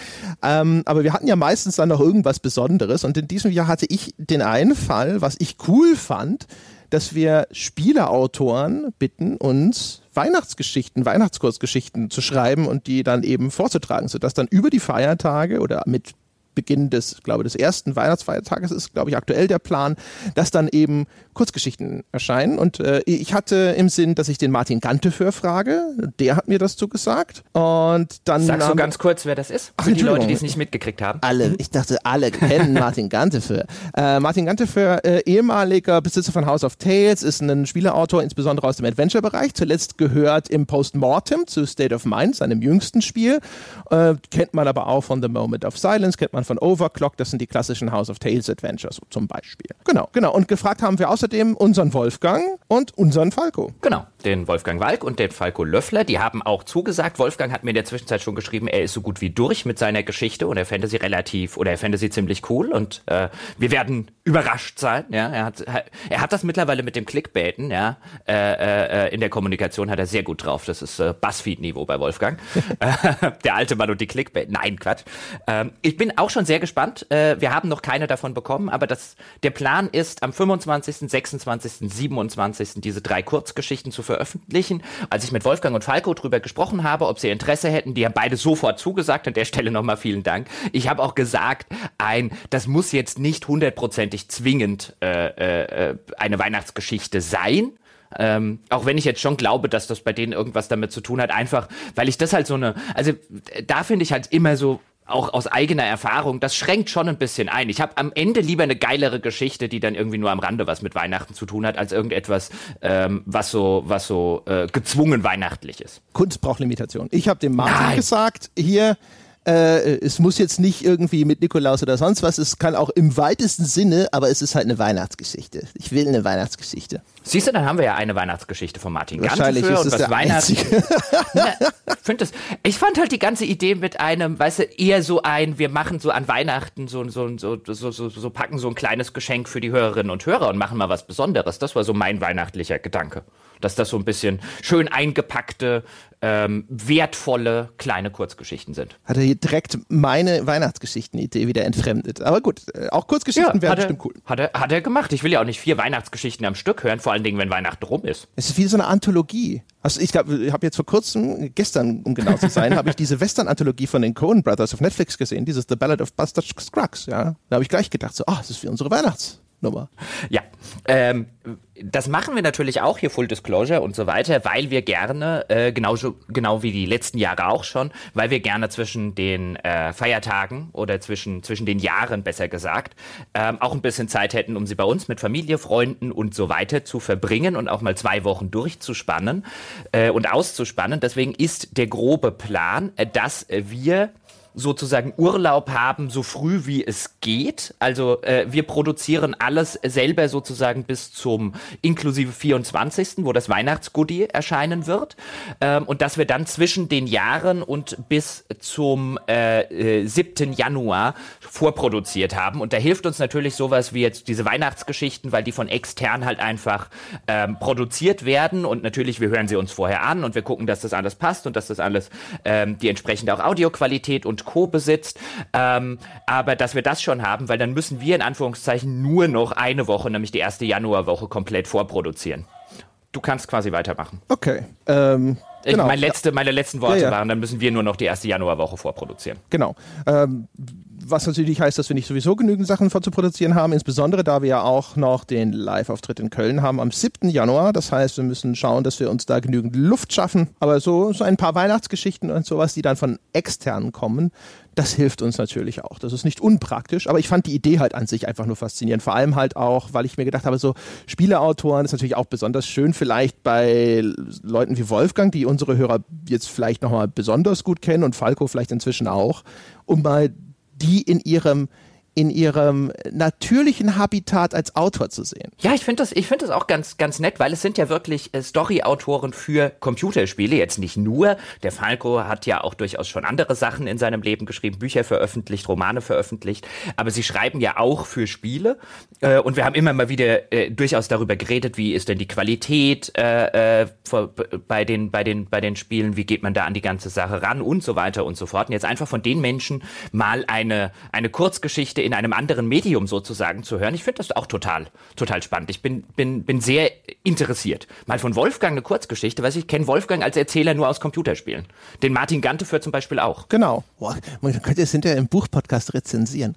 Ähm, aber wir hatten ja meistens dann noch irgendwas Besonderes. Und in diesem Jahr hatte ich den Einfall, was ich cool fand, dass wir Spieleautoren bitten, uns Weihnachtsgeschichten, Weihnachtskurzgeschichten zu schreiben und die dann eben vorzutragen, sodass dann über die Feiertage oder mit Beginn des, glaube des ersten Weihnachtsfeiertages ist, glaube ich, aktuell der Plan, dass dann eben Kurzgeschichten erscheinen. Und äh, ich hatte im Sinn, dass ich den Martin Ganteföhr frage. Der hat mir das zugesagt. Und dann Sagst du ganz kurz, wer das ist? Ach, Für die Leute, die es nicht mitgekriegt haben. Alle, ich dachte, alle kennen Martin Ganteföhr. Äh, Martin Ganteföhr, äh, ehemaliger Besitzer von House of Tales, ist ein Spieleautor, insbesondere aus dem Adventure-Bereich. Zuletzt gehört im Postmortem zu State of Mind, seinem jüngsten Spiel. Äh, kennt man aber auch von The Moment of Silence, kennt man von Overclock. Das sind die klassischen House of Tales Adventures zum Beispiel. Genau, genau. Und gefragt haben wir außerdem unseren Wolfgang und unseren Falco. Genau, den Wolfgang Walk und den Falco Löffler. Die haben auch zugesagt. Wolfgang hat mir in der Zwischenzeit schon geschrieben, er ist so gut wie durch mit seiner Geschichte und er fände sie relativ oder er fände sie ziemlich cool und äh, wir werden überrascht sein. Ja, er hat, er hat das mittlerweile mit dem Clickbaiten. Ja, äh, äh, in der Kommunikation hat er sehr gut drauf. Das ist äh, Buzzfeed-Niveau bei Wolfgang. der alte Mann und die Clickbait. Nein, Quatsch. Ähm, ich bin auch schon sehr gespannt. Äh, wir haben noch keine davon bekommen, aber das, der Plan ist, am 25., 26., 27. diese drei Kurzgeschichten zu veröffentlichen. Als ich mit Wolfgang und Falco drüber gesprochen habe, ob sie Interesse hätten, die haben beide sofort zugesagt. An der Stelle nochmal vielen Dank. Ich habe auch gesagt, ein, das muss jetzt nicht hundertprozentig zwingend äh, äh, eine Weihnachtsgeschichte sein. Ähm, auch wenn ich jetzt schon glaube, dass das bei denen irgendwas damit zu tun hat, einfach, weil ich das halt so eine, also da finde ich halt immer so, auch aus eigener Erfahrung, das schränkt schon ein bisschen ein. Ich habe am Ende lieber eine geilere Geschichte, die dann irgendwie nur am Rande was mit Weihnachten zu tun hat, als irgendetwas, ähm, was so, was so äh, gezwungen weihnachtlich ist. Kunst braucht Limitation. Ich habe dem Martin Nein. gesagt, hier, äh, es muss jetzt nicht irgendwie mit Nikolaus oder sonst was, es kann auch im weitesten Sinne, aber es ist halt eine Weihnachtsgeschichte. Ich will eine Weihnachtsgeschichte. Siehst du, dann haben wir ja eine Weihnachtsgeschichte von Martin Wahrscheinlich ist es und was Weihnachten. Na, das, ich fand halt die ganze Idee mit einem, weißt du, eher so ein, wir machen so an Weihnachten so, so, so, so, so, so packen so ein kleines Geschenk für die Hörerinnen und Hörer und machen mal was Besonderes. Das war so mein weihnachtlicher Gedanke dass das so ein bisschen schön eingepackte, ähm, wertvolle kleine Kurzgeschichten sind. Hat er hier direkt meine Weihnachtsgeschichten-Idee wieder entfremdet. Aber gut, äh, auch Kurzgeschichten ja, wären bestimmt cool. Hat er, hat er gemacht. Ich will ja auch nicht vier Weihnachtsgeschichten am Stück hören, vor allen Dingen, wenn Weihnachten rum ist. Es ist wie so eine Anthologie. Also ich habe hab jetzt vor kurzem, gestern um genau zu sein, habe ich diese Western-Anthologie von den Coen Brothers auf Netflix gesehen, dieses The Ballad of Buster Scruggs. Ja? Da habe ich gleich gedacht, so, ah, oh, das ist wie unsere Weihnachts- Nummer. Ja, ähm, das machen wir natürlich auch hier Full Disclosure und so weiter, weil wir gerne, äh, genauso, genau wie die letzten Jahre auch schon, weil wir gerne zwischen den äh, Feiertagen oder zwischen, zwischen den Jahren besser gesagt, ähm, auch ein bisschen Zeit hätten, um sie bei uns mit Familie, Freunden und so weiter zu verbringen und auch mal zwei Wochen durchzuspannen äh, und auszuspannen. Deswegen ist der grobe Plan, äh, dass wir sozusagen Urlaub haben, so früh wie es geht. Also äh, wir produzieren alles selber sozusagen bis zum inklusive 24., wo das Weihnachtsgoodie erscheinen wird. Ähm, und dass wir dann zwischen den Jahren und bis zum äh, äh, 7. Januar vorproduziert haben. Und da hilft uns natürlich sowas wie jetzt diese Weihnachtsgeschichten, weil die von extern halt einfach ähm, produziert werden. Und natürlich, wir hören sie uns vorher an und wir gucken, dass das alles passt und dass das alles ähm, die entsprechende auch Audioqualität und Co. besitzt. Ähm, aber dass wir das schon haben, weil dann müssen wir in Anführungszeichen nur noch eine Woche, nämlich die erste Januarwoche, komplett vorproduzieren. Du kannst quasi weitermachen. Okay. Ähm, genau. meine, letzte, meine letzten Worte ja, ja. waren, dann müssen wir nur noch die erste Januarwoche vorproduzieren. Genau. Ähm, was natürlich heißt, dass wir nicht sowieso genügend Sachen vorzuproduzieren haben, insbesondere da wir ja auch noch den Live-Auftritt in Köln haben am 7. Januar. Das heißt, wir müssen schauen, dass wir uns da genügend Luft schaffen. Aber so, so ein paar Weihnachtsgeschichten und sowas, die dann von externen kommen, das hilft uns natürlich auch. Das ist nicht unpraktisch, aber ich fand die Idee halt an sich einfach nur faszinierend. Vor allem halt auch, weil ich mir gedacht habe, so Spieleautoren ist natürlich auch besonders schön, vielleicht bei Leuten wie Wolfgang, die unsere Hörer jetzt vielleicht nochmal besonders gut kennen und Falco vielleicht inzwischen auch, um mal die in ihrem in ihrem natürlichen Habitat als Autor zu sehen. Ja, ich finde das, ich das auch ganz, ganz nett, weil es sind ja wirklich äh, Story-Autoren für Computerspiele. Jetzt nicht nur. Der Falco hat ja auch durchaus schon andere Sachen in seinem Leben geschrieben, Bücher veröffentlicht, Romane veröffentlicht. Aber sie schreiben ja auch für Spiele. Äh, und wir haben immer mal wieder äh, durchaus darüber geredet, wie ist denn die Qualität bei den, bei den, bei den Spielen, wie geht man da an die ganze Sache ran und so weiter und so fort. Und jetzt einfach von den Menschen mal eine, eine Kurzgeschichte in einem anderen Medium sozusagen zu hören. Ich finde das auch total, total spannend. Ich bin, bin, bin sehr interessiert. Mal von Wolfgang eine Kurzgeschichte, weiß ich, kenne Wolfgang als Erzähler nur aus Computerspielen. Den Martin Gante führt zum Beispiel auch. Genau. Boah, man könnte es hinterher im Buchpodcast rezensieren.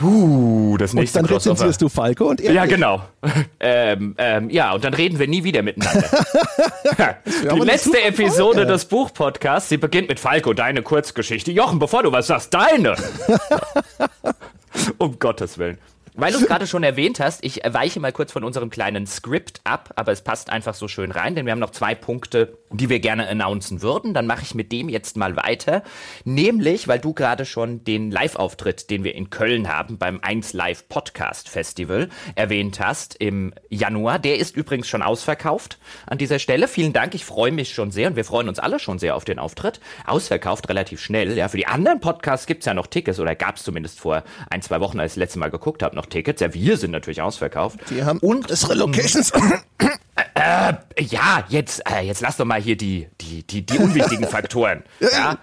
Uh, das nächste Und dann Crossover. rezensierst du Falco und er Ja, genau. ähm, ähm, ja, und dann reden wir nie wieder miteinander. die letzte Episode Folge. des Buchpodcasts, sie beginnt mit Falco, deine Kurzgeschichte. Jochen, bevor du was sagst, deine. Um Gottes Willen. Weil du es gerade schon erwähnt hast, ich weiche mal kurz von unserem kleinen Skript ab, aber es passt einfach so schön rein, denn wir haben noch zwei Punkte, die wir gerne announcen würden. Dann mache ich mit dem jetzt mal weiter. Nämlich, weil du gerade schon den Live-Auftritt, den wir in Köln haben, beim 1 Live Podcast Festival erwähnt hast im Januar. Der ist übrigens schon ausverkauft an dieser Stelle. Vielen Dank, ich freue mich schon sehr und wir freuen uns alle schon sehr auf den Auftritt. Ausverkauft relativ schnell. Ja, für die anderen Podcasts gibt's ja noch Tickets oder gab's zumindest vor ein, zwei Wochen, als ich das letzte Mal geguckt habe, noch Tickets. Ja, wir sind natürlich ausverkauft. Wir haben und das Relocations. ja, jetzt, äh, jetzt lass doch mal hier die, die, die, die unwichtigen Faktoren. Ja,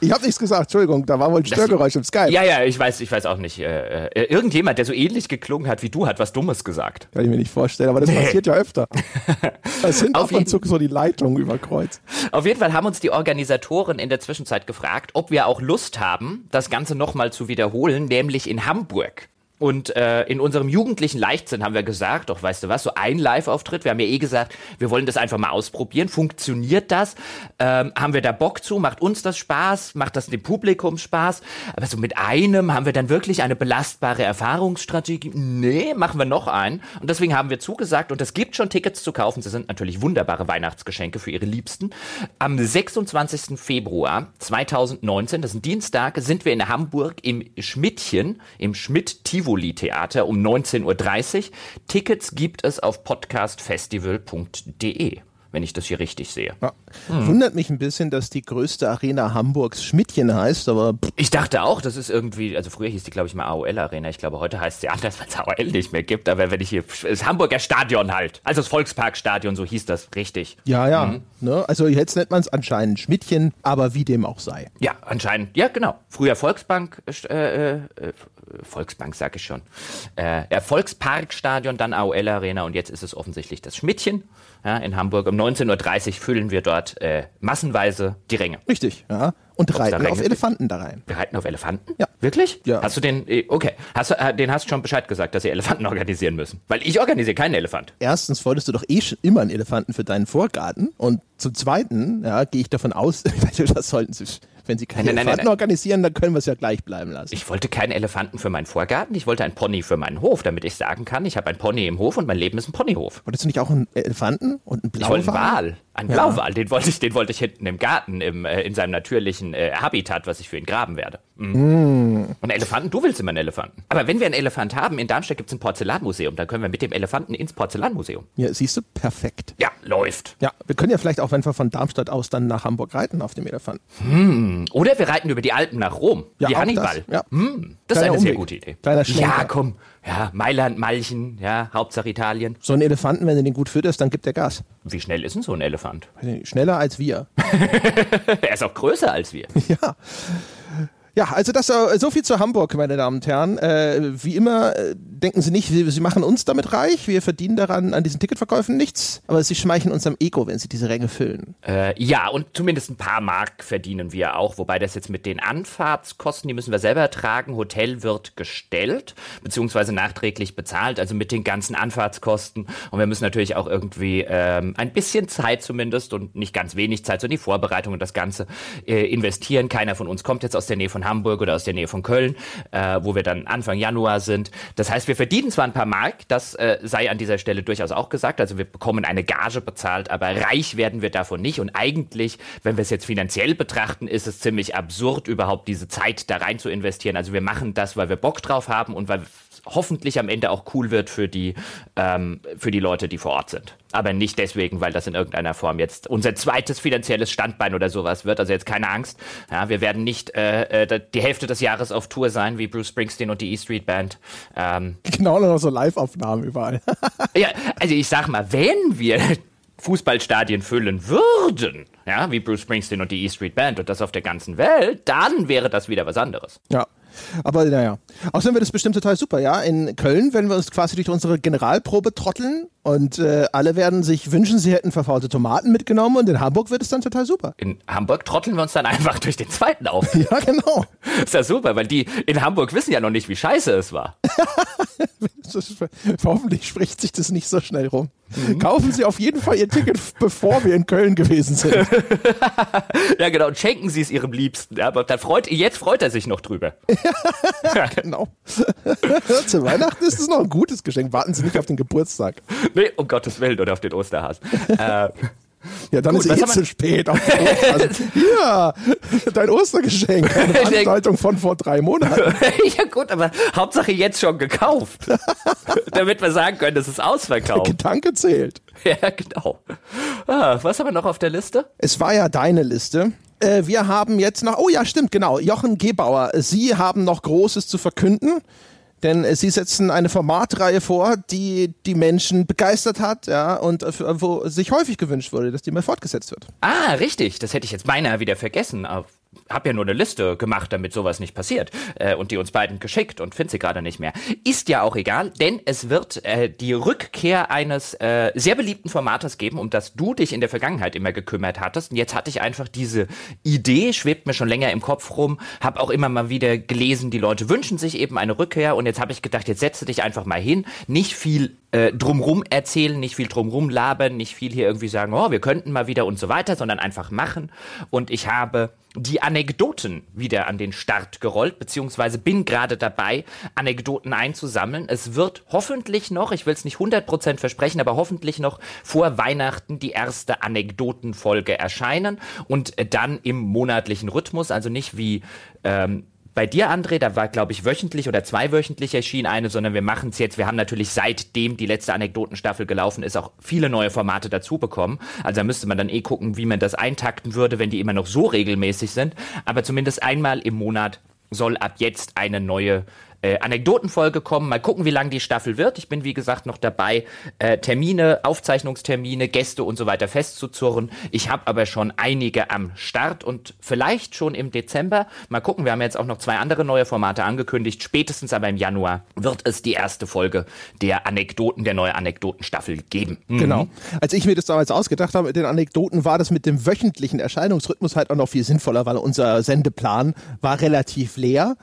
Ich habe nichts gesagt, Entschuldigung, da war wohl ein Störgeräusch im Skype. ja, ja, ich weiß, ich weiß auch nicht. Äh, äh, irgendjemand, der so ähnlich geklungen hat wie du, hat was Dummes gesagt. Kann ich mir nicht vorstellen, aber das passiert ja öfter. Es sind Auf jeden- zu so die Leitungen über Kreuz. Auf jeden Fall haben uns die Organisatoren in der Zwischenzeit gefragt, ob wir auch Lust haben, das Ganze nochmal zu wiederholen, nämlich in Hamburg. Und äh, in unserem jugendlichen Leichtsinn haben wir gesagt, doch weißt du was, so ein Live-Auftritt, wir haben ja eh gesagt, wir wollen das einfach mal ausprobieren. Funktioniert das? Ähm, haben wir da Bock zu? Macht uns das Spaß? Macht das dem Publikum Spaß? Aber so mit einem haben wir dann wirklich eine belastbare Erfahrungsstrategie? Nee, machen wir noch einen. Und deswegen haben wir zugesagt und es gibt schon Tickets zu kaufen. Sie sind natürlich wunderbare Weihnachtsgeschenke für Ihre Liebsten. Am 26. Februar 2019, das ist ein Dienstag, sind wir in Hamburg im Schmidtchen, im Schmidt-Tivoli-Theater um 19.30 Uhr. Tickets gibt es auf podcastfestival.de, wenn ich das hier richtig sehe. Ja. Hm. Wundert mich ein bisschen, dass die größte Arena Hamburgs Schmidtchen heißt, aber pff, Ich dachte auch, das ist irgendwie, also früher hieß die, glaube ich, mal AOL Arena. Ich glaube, heute heißt sie anders, weil es AOL nicht mehr gibt. Aber wenn ich hier, das Hamburger Stadion halt. Also das Volksparkstadion, so hieß das richtig. ja, ja. Mhm. Ne? Also jetzt nennt man es anscheinend Schmidtchen, aber wie dem auch sei. Ja, anscheinend. Ja, genau. Früher Volksbank, äh, äh, Volksbank sag ich schon. Äh, ja, Volksparkstadion, dann AOL Arena und jetzt ist es offensichtlich das Schmidtchen ja, in Hamburg. Um 19.30 Uhr füllen wir dort äh, massenweise die Ränge. Richtig, ja. Und da reiten auf? Elefanten da rein. Wir reiten auf Elefanten? Ja. Wirklich? Ja. Hast du den, äh, okay, hast du, äh, den hast du schon Bescheid gesagt, dass sie Elefanten organisieren müssen? Weil ich organisiere keinen Elefant. Erstens wolltest du doch eh schon immer einen Elefanten für deinen Vorgarten. Und zum Zweiten, ja, gehe ich davon aus, das sollten sie, wenn sie keine Nein, Elefanten nein. organisieren, dann können wir es ja gleich bleiben lassen. Ich wollte keinen Elefanten für meinen Vorgarten, ich wollte einen Pony für meinen Hof, damit ich sagen kann, ich habe ein Pony im Hof und mein Leben ist ein Ponyhof. Wolltest du nicht auch einen Elefanten und einen Ich wollte einen? Wal, einen Ja. Blauwal, den wollte ich, den wollte ich hinten im Garten, im, äh, in seinem natürlichen äh, Habitat, was ich für ihn graben werde. Mm. Mhm. Und Elefanten, du willst immer einen Elefanten. Aber wenn wir einen Elefant haben, in Darmstadt gibt es ein Porzellanmuseum, dann können wir mit dem Elefanten ins Porzellanmuseum. Ja, siehst du, perfekt. Ja, läuft. Ja, wir können ja vielleicht auch, wenn wir von Darmstadt aus dann nach Hamburg reiten auf dem Elefanten. Oder wir reiten über die Alpen nach Rom, Ja, wie Hannibal. das, ja. Hm, das ist eine sehr Umweg. gute Idee. Kleiner Schlenker. Ja, komm. Ja, Mailand, Malchen, ja, Hauptsache Italien. So einen Elefanten, wenn du den gut fütterst, dann gibt er Gas. Wie schnell ist denn so ein Elefant? Schneller als wir. er ist auch größer als wir. ja. Ja, also das äh, so viel zu Hamburg, meine Damen und Herren. Äh, wie immer äh, denken Sie nicht, Sie machen uns damit reich. Wir verdienen daran an diesen Ticketverkäufen nichts, aber Sie schmeicheln unserem Ego, wenn Sie diese Ränge füllen. Äh, ja, und zumindest ein paar Mark verdienen wir auch, wobei das jetzt mit den Anfahrtskosten, die müssen wir selber tragen. Hotel wird gestellt, beziehungsweise nachträglich bezahlt, also mit den ganzen Anfahrtskosten. Und wir müssen natürlich auch irgendwie ähm, ein bisschen Zeit zumindest und nicht ganz wenig Zeit, in die Vorbereitung und das Ganze äh, investieren. Keiner von uns kommt jetzt aus der Nähe von Hamburg oder aus der Nähe von Köln, äh, wo wir dann Anfang Januar sind. Das heißt, wir verdienen zwar ein paar Mark, das äh, sei an dieser Stelle durchaus auch gesagt. Also wir bekommen eine Gage bezahlt, aber reich werden wir davon nicht. Und eigentlich, wenn wir es jetzt finanziell betrachten, ist es ziemlich absurd, überhaupt diese Zeit da rein zu investieren. Also wir machen das, weil wir Bock drauf haben und weil hoffentlich am Ende auch cool wird für die, ähm, für die Leute, die vor Ort sind. Aber nicht deswegen, weil das in irgendeiner Form jetzt unser zweites finanzielles Standbein oder sowas wird. Also jetzt keine Angst. Ja, wir werden nicht äh, äh, die Hälfte des Jahres auf Tour sein, wie Bruce Springsteen und die E Street Band. Ähm, Genau, noch so Live-Aufnahmen überall. ja, also ich sag mal, wenn wir Fußballstadien füllen würden, ja, wie Bruce Springsteen und die E Street Band und das auf der ganzen Welt, dann wäre das wieder was anderes. ja. Aber naja. Außerdem wird es bestimmt total super, ja. In Köln werden wir uns quasi durch unsere Generalprobe trotteln und äh, alle werden sich wünschen, sie hätten verfaulte Tomaten mitgenommen und in Hamburg wird es dann total super. In Hamburg trotteln wir uns dann einfach durch den zweiten auf. Ja, genau. Ist ja super, weil die in Hamburg wissen ja noch nicht, wie scheiße es war. Hoffentlich spricht sich das nicht so schnell rum. Mhm. Kaufen Sie auf jeden Fall Ihr Ticket, bevor wir in Köln gewesen sind. ja, genau. Und schenken Sie es Ihrem Liebsten. Aber dann freut, jetzt freut er sich noch drüber. ja, genau. Zu Weihnachten ist es noch ein gutes Geschenk. Warten Sie nicht auf den Geburtstag. Nee, um Gottes Willen oder auf den Osterhas. äh, ja, dann gut, ist es eh zu spät. Also, ja, dein Ostergeschenk. Eine Veranstaltung von vor drei Monaten. ja gut, aber Hauptsache jetzt schon gekauft. Damit wir sagen können, das ist ausverkauft. Der Gedanke zählt. Ja, genau. Ah, was haben wir noch auf der Liste? Es war ja deine Liste. Äh, wir haben jetzt noch, oh ja, stimmt, genau, Jochen Gebauer. Sie haben noch Großes zu verkünden denn äh, sie setzen eine Formatreihe vor, die die Menschen begeistert hat, ja, und äh, wo sich häufig gewünscht wurde, dass die mal fortgesetzt wird. Ah, richtig. Das hätte ich jetzt beinahe wieder vergessen habe ja nur eine Liste gemacht, damit sowas nicht passiert äh, und die uns beiden geschickt und finde sie gerade nicht mehr. Ist ja auch egal, denn es wird äh, die Rückkehr eines äh, sehr beliebten Formates geben, um das du dich in der Vergangenheit immer gekümmert hattest. Und jetzt hatte ich einfach diese Idee, schwebt mir schon länger im Kopf rum, habe auch immer mal wieder gelesen, die Leute wünschen sich eben eine Rückkehr und jetzt habe ich gedacht, jetzt setze dich einfach mal hin, nicht viel äh, drumrum erzählen, nicht viel drumrum labern, nicht viel hier irgendwie sagen, oh, wir könnten mal wieder und so weiter, sondern einfach machen. Und ich habe die Anekdoten wieder an den Start gerollt, beziehungsweise bin gerade dabei, Anekdoten einzusammeln. Es wird hoffentlich noch, ich will es nicht 100% versprechen, aber hoffentlich noch vor Weihnachten die erste Anekdotenfolge erscheinen und dann im monatlichen Rhythmus, also nicht wie ähm, bei dir, André, da war, glaube ich, wöchentlich oder zweiwöchentlich erschien eine, sondern wir machen es jetzt. Wir haben natürlich seitdem die letzte Anekdotenstaffel gelaufen ist, auch viele neue Formate dazu bekommen. Also da müsste man dann eh gucken, wie man das eintakten würde, wenn die immer noch so regelmäßig sind. Aber zumindest einmal im Monat soll ab jetzt eine neue äh, Anekdotenfolge kommen. Mal gucken, wie lang die Staffel wird. Ich bin, wie gesagt, noch dabei, äh, Termine, Aufzeichnungstermine, Gäste und so weiter festzuzurren. Ich habe aber schon einige am Start und vielleicht schon im Dezember. Mal gucken, wir haben jetzt auch noch zwei andere neue Formate angekündigt. Spätestens aber im Januar wird es die erste Folge der Anekdoten, der neue Anekdotenstaffel geben. Mhm. Genau. Als ich mir das damals ausgedacht habe mit den Anekdoten, war das mit dem wöchentlichen Erscheinungsrhythmus halt auch noch viel sinnvoller, weil unser Sendeplan war relativ leer.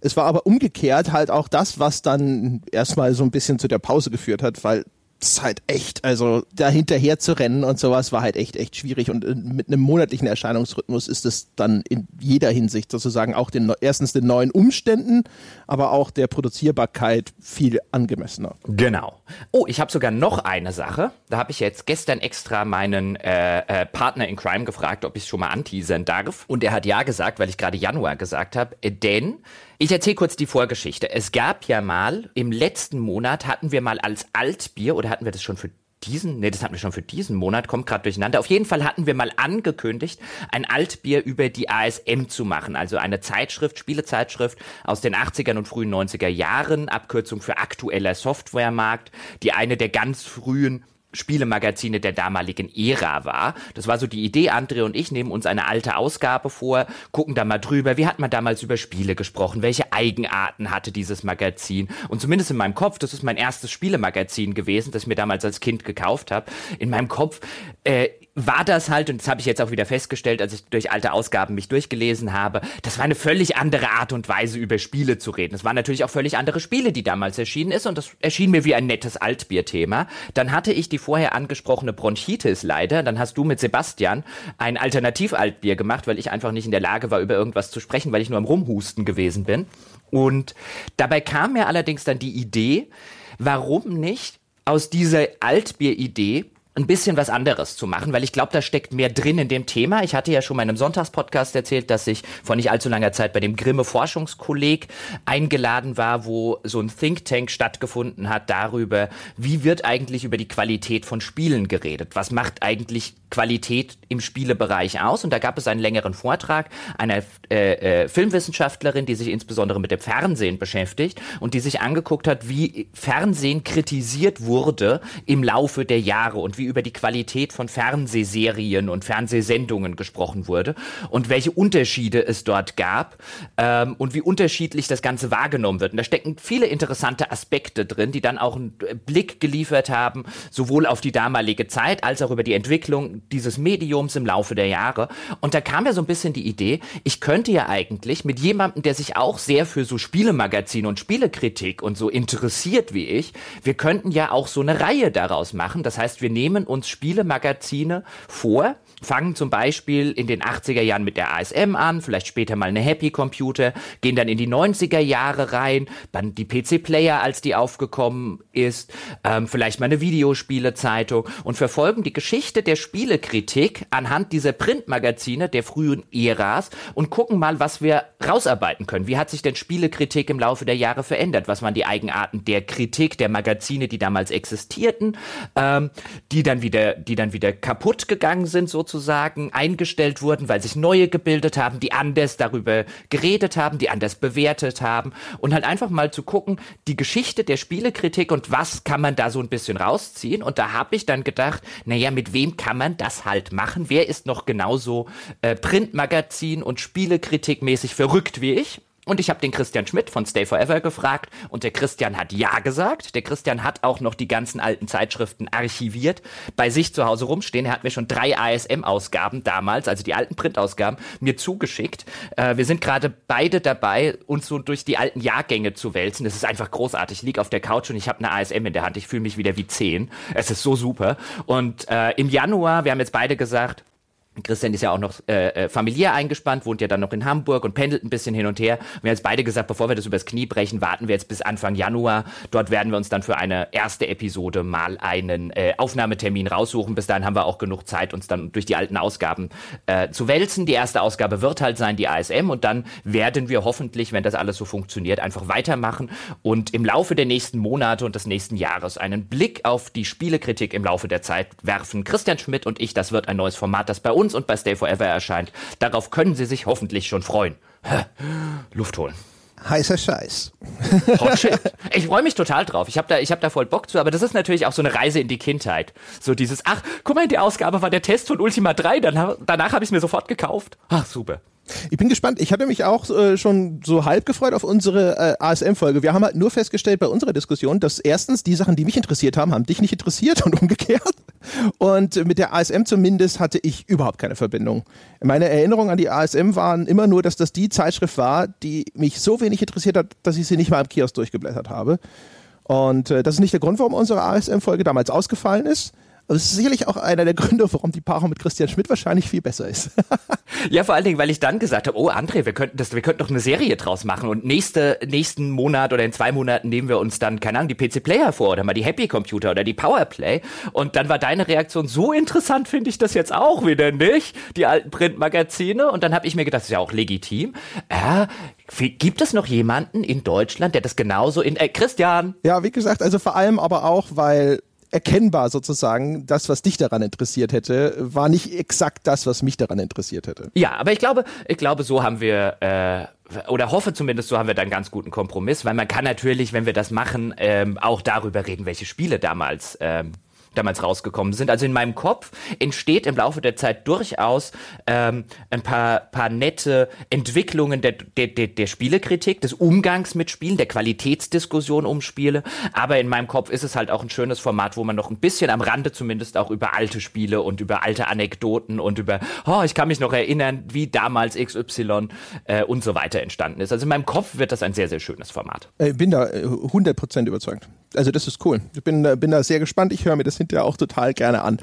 Es war aber umgekehrt halt auch das, was dann erstmal so ein bisschen zu der Pause geführt hat, weil ist halt echt, also da hinterher zu rennen und sowas war halt echt, echt schwierig. Und äh, mit einem monatlichen Erscheinungsrhythmus ist es dann in jeder Hinsicht sozusagen auch den, erstens den neuen Umständen, aber auch der Produzierbarkeit viel angemessener. Genau. Oh, ich habe sogar noch eine Sache. Da habe ich jetzt gestern extra meinen äh, äh, Partner in Crime gefragt, ob ich es schon mal anteasern darf. Und er hat ja gesagt, weil ich gerade Januar gesagt habe. Äh, denn ich erzähle kurz die Vorgeschichte. Es gab ja mal, im letzten Monat hatten wir mal als Altbier, oder hatten wir das schon für diesen, nee, das hatten wir schon für diesen Monat, kommt gerade durcheinander. Auf jeden Fall hatten wir mal angekündigt, ein Altbier über die ASM zu machen, also eine Zeitschrift, Spielezeitschrift aus den 80ern und frühen 90er Jahren, Abkürzung für aktueller Softwaremarkt, die eine der ganz frühen Spielemagazine der damaligen Ära war. Das war so die Idee, André und ich nehmen uns eine alte Ausgabe vor, gucken da mal drüber, wie hat man damals über Spiele gesprochen, welche Eigenarten hatte dieses Magazin. Und zumindest in meinem Kopf, das ist mein erstes Spielemagazin gewesen, das ich mir damals als Kind gekauft habe, in meinem Kopf äh, war das halt, und das habe ich jetzt auch wieder festgestellt, als ich durch alte Ausgaben mich durchgelesen habe, das war eine völlig andere Art und Weise, über Spiele zu reden. Es waren natürlich auch völlig andere Spiele, die damals erschienen ist, und das erschien mir wie ein nettes Altbier-Thema. Dann hatte ich die vorher angesprochene Bronchitis leider, dann hast du mit Sebastian ein Alternativ-Altbier gemacht, weil ich einfach nicht in der Lage war, über irgendwas zu sprechen, weil ich nur am Rumhusten gewesen bin. Und dabei kam mir allerdings dann die Idee, warum nicht aus dieser Altbier-Idee ein bisschen was anderes zu machen, weil ich glaube, da steckt mehr drin in dem Thema. Ich hatte ja schon mal in einem Sonntagspodcast erzählt, dass ich vor nicht allzu langer Zeit bei dem Grimme Forschungskolleg eingeladen war, wo so ein Think Tank stattgefunden hat darüber, wie wird eigentlich über die Qualität von Spielen geredet? Was macht eigentlich Qualität im Spielebereich aus? Und da gab es einen längeren Vortrag einer äh, äh, Filmwissenschaftlerin, die sich insbesondere mit dem Fernsehen beschäftigt und die sich angeguckt hat, wie Fernsehen kritisiert wurde im Laufe der Jahre und wie über die Qualität von Fernsehserien und Fernsehsendungen gesprochen wurde und welche Unterschiede es dort gab ähm, und wie unterschiedlich das Ganze wahrgenommen wird. Und da stecken viele interessante Aspekte drin, die dann auch einen Blick geliefert haben, sowohl auf die damalige Zeit als auch über die Entwicklung dieses Mediums im Laufe der Jahre. Und da kam ja so ein bisschen die Idee, ich könnte ja eigentlich mit jemandem, der sich auch sehr für so Spielemagazine und Spielekritik und so interessiert wie ich, wir könnten ja auch so eine Reihe daraus machen. Das heißt, wir nehmen uns Spielemagazine vor, fangen zum Beispiel in den 80er Jahren mit der ASM an, vielleicht später mal eine Happy Computer, gehen dann in die 90er Jahre rein, dann die PC Player, als die aufgekommen ist, ähm, vielleicht mal eine Videospielezeitung und verfolgen die Geschichte der Spielekritik anhand dieser Printmagazine der frühen Äras und gucken mal, was wir rausarbeiten können. Wie hat sich denn Spielekritik im Laufe der Jahre verändert? Was waren die Eigenarten der Kritik der Magazine, die damals existierten, ähm, die dann wieder, die dann wieder kaputt gegangen sind, so sozusagen eingestellt wurden, weil sich neue gebildet haben, die anders darüber geredet haben, die anders bewertet haben und halt einfach mal zu gucken, die Geschichte der Spielekritik und was kann man da so ein bisschen rausziehen und da habe ich dann gedacht, naja, mit wem kann man das halt machen? Wer ist noch genauso äh, Printmagazin und Spielekritik mäßig verrückt wie ich? Und ich habe den Christian Schmidt von Stay Forever gefragt und der Christian hat ja gesagt. Der Christian hat auch noch die ganzen alten Zeitschriften archiviert, bei sich zu Hause rumstehen. Er hat mir schon drei ASM-Ausgaben damals, also die alten Printausgaben, mir zugeschickt. Äh, wir sind gerade beide dabei, uns so durch die alten Jahrgänge zu wälzen. Das ist einfach großartig. Ich liege auf der Couch und ich habe eine ASM in der Hand. Ich fühle mich wieder wie zehn. Es ist so super. Und äh, im Januar, wir haben jetzt beide gesagt, Christian ist ja auch noch äh, äh, familiär eingespannt, wohnt ja dann noch in Hamburg und pendelt ein bisschen hin und her. Wir haben jetzt beide gesagt, bevor wir das übers Knie brechen, warten wir jetzt bis Anfang Januar. Dort werden wir uns dann für eine erste Episode mal einen äh, Aufnahmetermin raussuchen. Bis dahin haben wir auch genug Zeit, uns dann durch die alten Ausgaben äh, zu wälzen. Die erste Ausgabe wird halt sein, die ASM. Und dann werden wir hoffentlich, wenn das alles so funktioniert, einfach weitermachen und im Laufe der nächsten Monate und des nächsten Jahres einen Blick auf die Spielekritik im Laufe der Zeit werfen. Christian Schmidt und ich, das wird ein neues Format, das bei uns uns und bei Stay Forever erscheint. Darauf können Sie sich hoffentlich schon freuen. Luft holen. Heißer Scheiß. Hot shit. Ich freue mich total drauf. Ich habe da, hab da voll Bock zu, aber das ist natürlich auch so eine Reise in die Kindheit. So dieses, ach, guck mal, in der Ausgabe war der Test von Ultima 3, dann, danach habe ich es mir sofort gekauft. Ach, super. Ich bin gespannt. Ich hatte mich auch äh, schon so halb gefreut auf unsere äh, ASM-Folge. Wir haben halt nur festgestellt bei unserer Diskussion, dass erstens die Sachen, die mich interessiert haben, haben dich nicht interessiert und umgekehrt. Und mit der ASM zumindest hatte ich überhaupt keine Verbindung. Meine Erinnerungen an die ASM waren immer nur, dass das die Zeitschrift war, die mich so wenig interessiert hat, dass ich sie nicht mal im Kiosk durchgeblättert habe. Und äh, das ist nicht der Grund, warum unsere ASM-Folge damals ausgefallen ist. Also das ist sicherlich auch einer der Gründe, warum die Paarung mit Christian Schmidt wahrscheinlich viel besser ist. ja, vor allen Dingen, weil ich dann gesagt habe, oh André, wir könnten das, wir könnten doch eine Serie draus machen und nächste, nächsten Monat oder in zwei Monaten nehmen wir uns dann, keine Ahnung, die PC Player vor oder mal die Happy Computer oder die Powerplay. Und dann war deine Reaktion, so interessant finde ich das jetzt auch wieder nicht, die alten Printmagazine. Und dann habe ich mir gedacht, das ist ja auch legitim. Äh, Gibt es noch jemanden in Deutschland, der das genauso in äh, Christian? Ja, wie gesagt, also vor allem aber auch, weil erkennbar sozusagen, das, was dich daran interessiert hätte, war nicht exakt das, was mich daran interessiert hätte. Ja, aber ich glaube, ich glaube, so haben wir äh, oder hoffe zumindest, so haben wir dann einen ganz guten Kompromiss, weil man kann natürlich, wenn wir das machen, ähm, auch darüber reden, welche Spiele damals ähm, damals rausgekommen sind. Also in meinem Kopf entsteht im Laufe der Zeit durchaus ähm, ein paar, paar nette Entwicklungen der, der, der, der Spielekritik, des Umgangs mit Spielen, der Qualitätsdiskussion um Spiele. Aber in meinem Kopf ist es halt auch ein schönes Format, wo man noch ein bisschen am Rande zumindest auch über alte Spiele und über alte Anekdoten und über, oh, ich kann mich noch erinnern, wie damals XY äh, und so weiter entstanden ist. Also in meinem Kopf wird das ein sehr, sehr schönes Format. Ich bin da 100% äh, überzeugt. Also das ist cool. Ich bin, bin da sehr gespannt. Ich höre mir das hinterher auch total gerne an.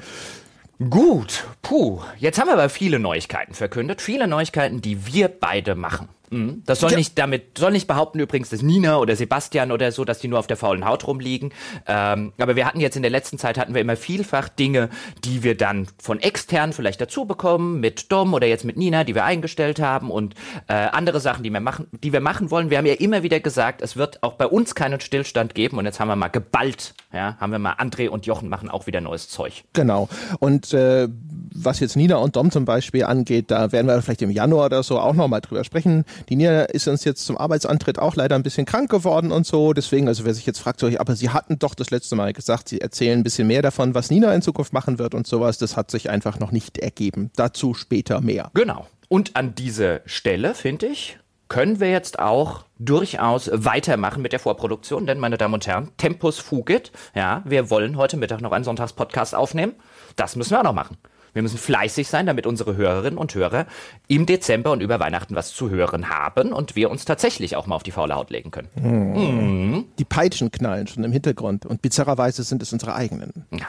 Gut, puh. Jetzt haben wir aber viele Neuigkeiten verkündet. Viele Neuigkeiten, die wir beide machen. Mhm. Das soll nicht damit, soll nicht behaupten übrigens, dass Nina oder Sebastian oder so, dass die nur auf der faulen Haut rumliegen. Ähm, aber wir hatten jetzt in der letzten Zeit hatten wir immer vielfach Dinge, die wir dann von extern vielleicht dazu bekommen, mit Dom oder jetzt mit Nina, die wir eingestellt haben und äh, andere Sachen, die wir machen, die wir machen wollen. Wir haben ja immer wieder gesagt, es wird auch bei uns keinen Stillstand geben und jetzt haben wir mal geballt, ja, haben wir mal André und Jochen machen auch wieder neues Zeug. Genau. Und äh, was jetzt Nina und Dom zum Beispiel angeht, da werden wir vielleicht im Januar oder so auch nochmal drüber sprechen Die Nina ist uns jetzt zum Arbeitsantritt auch leider ein bisschen krank geworden und so. Deswegen, also wer sich jetzt fragt, so, aber sie hatten doch das letzte Mal gesagt, sie erzählen ein bisschen mehr davon, was Nina in Zukunft machen wird und sowas. Das hat sich einfach noch nicht ergeben. Dazu später mehr. Genau. Und an diese Stelle, finde ich, können wir jetzt auch durchaus weitermachen mit der Vorproduktion, denn meine Damen und Herren, Tempus fugit, ja, wir wollen heute Mittag noch einen Sonntagspodcast aufnehmen. Das müssen wir auch noch machen. Wir müssen fleißig sein, damit unsere Hörerinnen und Hörer im Dezember und über Weihnachten was zu hören haben und wir uns tatsächlich auch mal auf die faule Haut legen können. Mhm. Die Peitschen knallen schon im Hintergrund und bizarrerweise sind es unsere eigenen. Ja,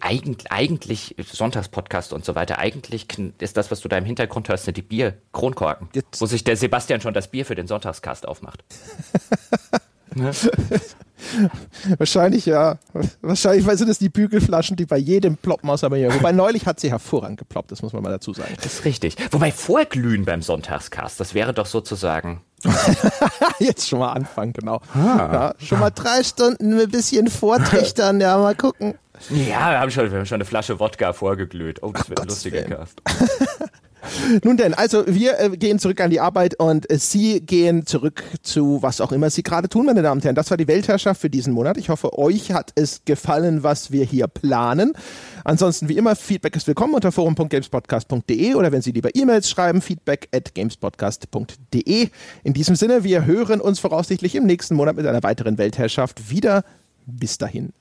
eigentlich, Sonntagspodcast und so weiter, eigentlich ist das, was du da im Hintergrund hörst, die Bier-Kronkorken, wo sich der Sebastian schon das Bier für den Sonntagscast aufmacht. ne? Wahrscheinlich ja. Wahrscheinlich weil sind es die Bügelflaschen, die bei jedem ploppen aus aber hier. Wobei neulich hat sie hervorragend geploppt, das muss man mal dazu sagen. Das ist richtig. Wobei vorglühen beim Sonntagscast, das wäre doch sozusagen. Jetzt schon mal anfangen, genau. Ah. Ja, schon mal drei Stunden ein bisschen vortrichtern, ja, mal gucken. Ja, wir haben schon, wir haben schon eine Flasche Wodka vorgeglüht. Oh, das Ach, wird ein lustiger Cast. Nun denn, also wir äh, gehen zurück an die Arbeit und äh, Sie gehen zurück zu was auch immer Sie gerade tun, meine Damen und Herren. Das war die Weltherrschaft für diesen Monat. Ich hoffe, euch hat es gefallen, was wir hier planen. Ansonsten wie immer, Feedback ist willkommen unter forum.gamespodcast.de oder wenn Sie lieber E-Mails schreiben, feedback at gamespodcast.de. In diesem Sinne, wir hören uns voraussichtlich im nächsten Monat mit einer weiteren Weltherrschaft wieder. Bis dahin.